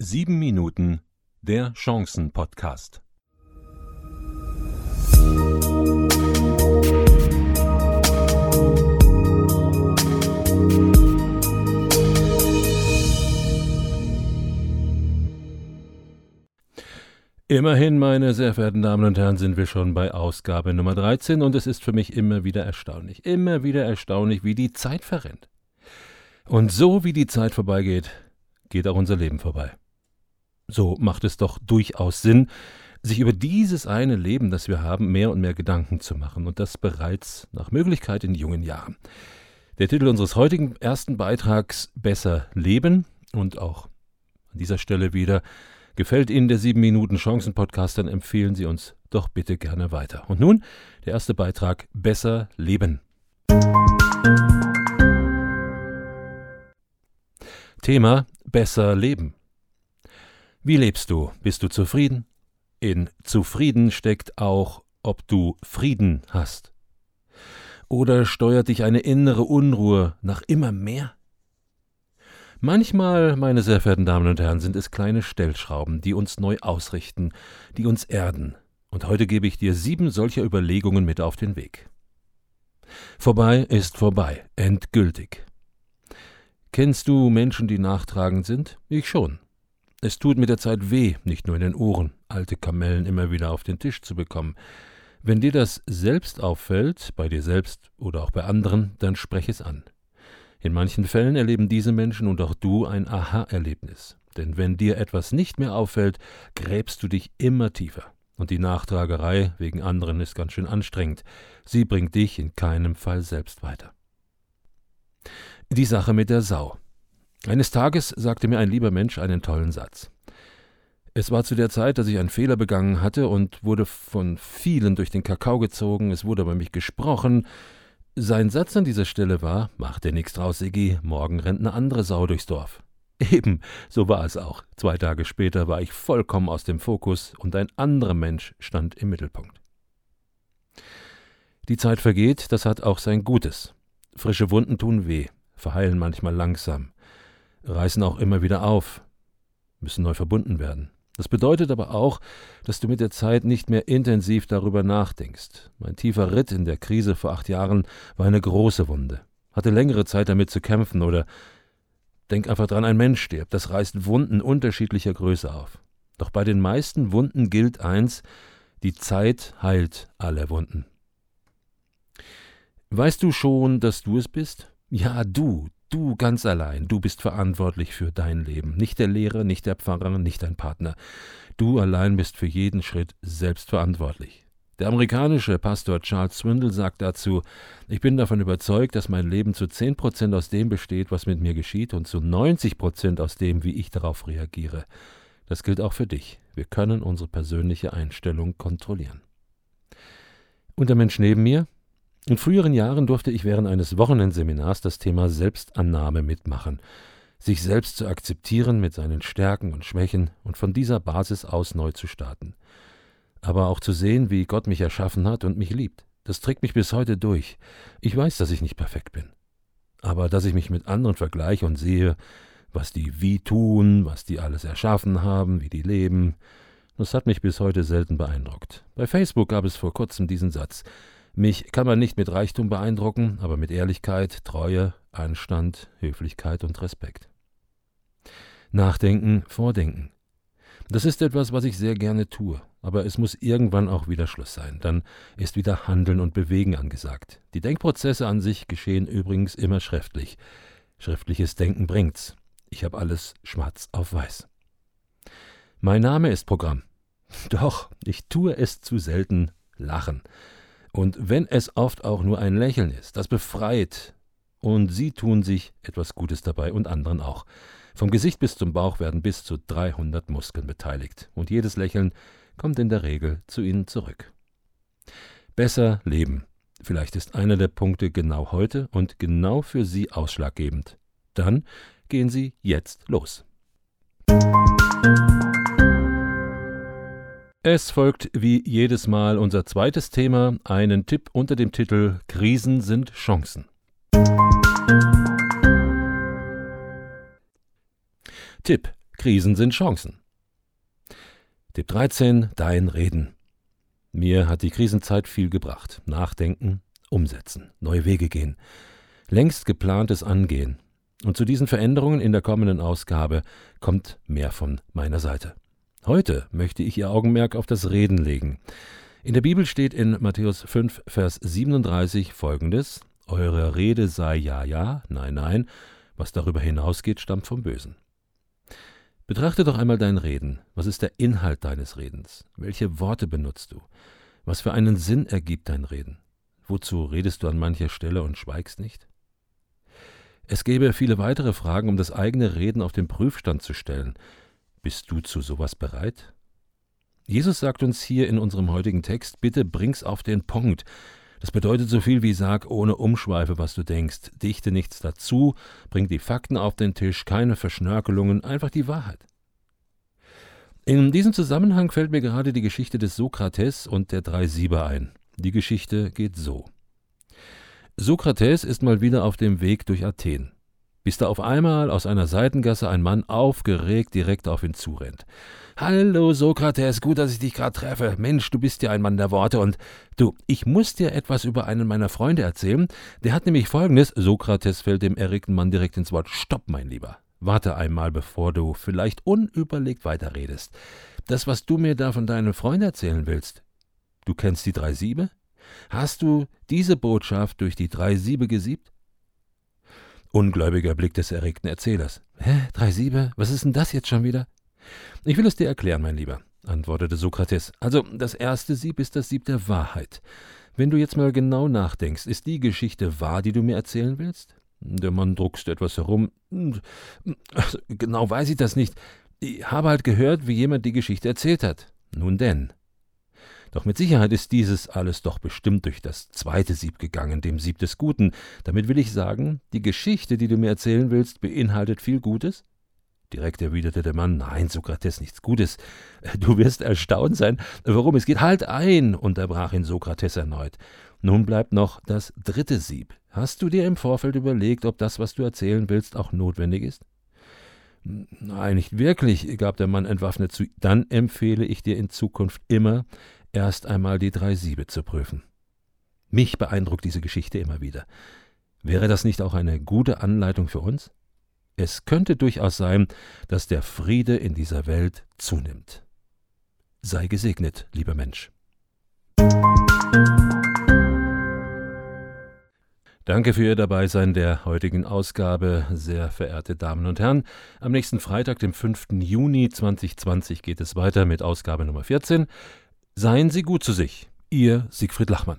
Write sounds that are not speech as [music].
Sieben Minuten der Chancen-Podcast. Immerhin, meine sehr verehrten Damen und Herren, sind wir schon bei Ausgabe Nummer 13 und es ist für mich immer wieder erstaunlich, immer wieder erstaunlich, wie die Zeit verrennt. Und so wie die Zeit vorbeigeht, geht auch unser Leben vorbei. So macht es doch durchaus Sinn, sich über dieses eine Leben, das wir haben, mehr und mehr Gedanken zu machen und das bereits nach Möglichkeit in jungen Jahren. Der Titel unseres heutigen ersten Beitrags Besser leben und auch an dieser Stelle wieder Gefällt Ihnen der 7 Minuten Chancen Podcast, dann empfehlen Sie uns doch bitte gerne weiter. Und nun der erste Beitrag Besser leben. Thema Besser leben. Wie lebst du? Bist du zufrieden? In zufrieden steckt auch, ob du Frieden hast. Oder steuert dich eine innere Unruhe nach immer mehr? Manchmal, meine sehr verehrten Damen und Herren, sind es kleine Stellschrauben, die uns neu ausrichten, die uns erden. Und heute gebe ich dir sieben solcher Überlegungen mit auf den Weg. Vorbei ist vorbei, endgültig. Kennst du Menschen, die nachtragend sind? Ich schon. Es tut mit der Zeit weh, nicht nur in den Ohren, alte Kamellen immer wieder auf den Tisch zu bekommen. Wenn dir das selbst auffällt, bei dir selbst oder auch bei anderen, dann sprech es an. In manchen Fällen erleben diese Menschen und auch du ein Aha-Erlebnis. Denn wenn dir etwas nicht mehr auffällt, gräbst du dich immer tiefer. Und die Nachtragerei wegen anderen ist ganz schön anstrengend. Sie bringt dich in keinem Fall selbst weiter. Die Sache mit der Sau. Eines Tages sagte mir ein lieber Mensch einen tollen Satz. Es war zu der Zeit, dass ich einen Fehler begangen hatte und wurde von vielen durch den Kakao gezogen, es wurde über mich gesprochen. Sein Satz an dieser Stelle war: Mach dir nichts draus, Iggy, morgen rennt eine andere Sau durchs Dorf. [laughs] Eben, so war es auch. Zwei Tage später war ich vollkommen aus dem Fokus und ein anderer Mensch stand im Mittelpunkt. Die Zeit vergeht, das hat auch sein Gutes. Frische Wunden tun weh, verheilen manchmal langsam, reißen auch immer wieder auf, müssen neu verbunden werden. Das bedeutet aber auch, dass du mit der Zeit nicht mehr intensiv darüber nachdenkst. Mein tiefer Ritt in der Krise vor acht Jahren war eine große Wunde. Hatte längere Zeit damit zu kämpfen oder denk einfach dran, ein Mensch stirbt. Das reißt Wunden unterschiedlicher Größe auf. Doch bei den meisten Wunden gilt eins, die Zeit heilt alle Wunden. Weißt du schon, dass du es bist? Ja, du, du ganz allein, du bist verantwortlich für dein Leben. Nicht der Lehrer, nicht der Pfarrer, nicht dein Partner. Du allein bist für jeden Schritt selbst verantwortlich. Der amerikanische Pastor Charles Swindle sagt dazu, ich bin davon überzeugt, dass mein Leben zu 10% aus dem besteht, was mit mir geschieht, und zu 90% aus dem, wie ich darauf reagiere. Das gilt auch für dich. Wir können unsere persönliche Einstellung kontrollieren. Und der Mensch neben mir, in früheren Jahren durfte ich während eines Wochenendseminars das Thema Selbstannahme mitmachen, sich selbst zu akzeptieren mit seinen Stärken und Schwächen und von dieser Basis aus neu zu starten. Aber auch zu sehen, wie Gott mich erschaffen hat und mich liebt. Das trägt mich bis heute durch. Ich weiß, dass ich nicht perfekt bin. Aber dass ich mich mit anderen vergleiche und sehe, was die wie tun, was die alles erschaffen haben, wie die leben, das hat mich bis heute selten beeindruckt. Bei Facebook gab es vor kurzem diesen Satz mich kann man nicht mit Reichtum beeindrucken, aber mit Ehrlichkeit, Treue, Anstand, Höflichkeit und Respekt. Nachdenken, vordenken. Das ist etwas, was ich sehr gerne tue, aber es muss irgendwann auch wieder Schluss sein. Dann ist wieder Handeln und Bewegen angesagt. Die Denkprozesse an sich geschehen übrigens immer schriftlich. Schriftliches Denken bringt's. Ich habe alles schwarz auf weiß. Mein Name ist Programm. Doch, ich tue es zu selten lachen. Und wenn es oft auch nur ein Lächeln ist, das befreit. Und sie tun sich etwas Gutes dabei und anderen auch. Vom Gesicht bis zum Bauch werden bis zu 300 Muskeln beteiligt. Und jedes Lächeln kommt in der Regel zu ihnen zurück. Besser leben. Vielleicht ist einer der Punkte genau heute und genau für Sie ausschlaggebend. Dann gehen Sie jetzt los. Es folgt wie jedes Mal unser zweites Thema, einen Tipp unter dem Titel Krisen sind Chancen. Tipp. Krisen sind Chancen. Tipp 13. Dein Reden. Mir hat die Krisenzeit viel gebracht. Nachdenken, umsetzen, neue Wege gehen, längst geplantes angehen. Und zu diesen Veränderungen in der kommenden Ausgabe kommt mehr von meiner Seite. Heute möchte ich Ihr Augenmerk auf das Reden legen. In der Bibel steht in Matthäus 5, Vers 37 folgendes: Eure Rede sei ja, ja, nein, nein. Was darüber hinausgeht, stammt vom Bösen. Betrachte doch einmal dein Reden. Was ist der Inhalt deines Redens? Welche Worte benutzt du? Was für einen Sinn ergibt dein Reden? Wozu redest du an mancher Stelle und schweigst nicht? Es gäbe viele weitere Fragen, um das eigene Reden auf den Prüfstand zu stellen. Bist du zu sowas bereit? Jesus sagt uns hier in unserem heutigen Text, bitte bring's auf den Punkt. Das bedeutet so viel wie sag ohne Umschweife, was du denkst, dichte nichts dazu, bring die Fakten auf den Tisch, keine Verschnörkelungen, einfach die Wahrheit. In diesem Zusammenhang fällt mir gerade die Geschichte des Sokrates und der drei Sieber ein. Die Geschichte geht so. Sokrates ist mal wieder auf dem Weg durch Athen bis da auf einmal aus einer Seitengasse ein Mann aufgeregt direkt auf ihn zurennt. Hallo Sokrates, gut, dass ich dich gerade treffe. Mensch, du bist ja ein Mann der Worte und du, ich muss dir etwas über einen meiner Freunde erzählen. Der hat nämlich folgendes. Sokrates fällt dem erregten Mann direkt ins Wort. Stopp, mein Lieber. Warte einmal, bevor du vielleicht unüberlegt weiterredest. Das, was du mir da von deinem Freund erzählen willst. Du kennst die drei Siebe? Hast du diese Botschaft durch die drei Siebe gesiebt? Ungläubiger Blick des erregten Erzählers. Hä? Drei Siebe? Was ist denn das jetzt schon wieder? Ich will es dir erklären, mein Lieber, antwortete Sokrates. Also, das erste Sieb ist das Sieb der Wahrheit. Wenn du jetzt mal genau nachdenkst, ist die Geschichte wahr, die du mir erzählen willst? Der Mann druckste etwas herum. Also, genau weiß ich das nicht. Ich habe halt gehört, wie jemand die Geschichte erzählt hat. Nun denn. Doch mit Sicherheit ist dieses alles doch bestimmt durch das zweite Sieb gegangen, dem Sieb des Guten. Damit will ich sagen, die Geschichte, die du mir erzählen willst, beinhaltet viel Gutes? Direkt erwiderte der Mann, nein, Sokrates, nichts Gutes. [laughs] Du wirst erstaunt sein, worum es geht. Halt ein, unterbrach ihn Sokrates erneut. Nun bleibt noch das dritte Sieb. Hast du dir im Vorfeld überlegt, ob das, was du erzählen willst, auch notwendig ist? Nein, nicht wirklich, gab der Mann entwaffnet zu. Dann empfehle ich dir in Zukunft immer, erst einmal die drei Siebe zu prüfen. Mich beeindruckt diese Geschichte immer wieder. Wäre das nicht auch eine gute Anleitung für uns? Es könnte durchaus sein, dass der Friede in dieser Welt zunimmt. Sei gesegnet, lieber Mensch. Danke für Ihr Dabeisein der heutigen Ausgabe, sehr verehrte Damen und Herren. Am nächsten Freitag, dem 5. Juni 2020, geht es weiter mit Ausgabe Nummer 14. Seien Sie gut zu sich. Ihr Siegfried Lachmann.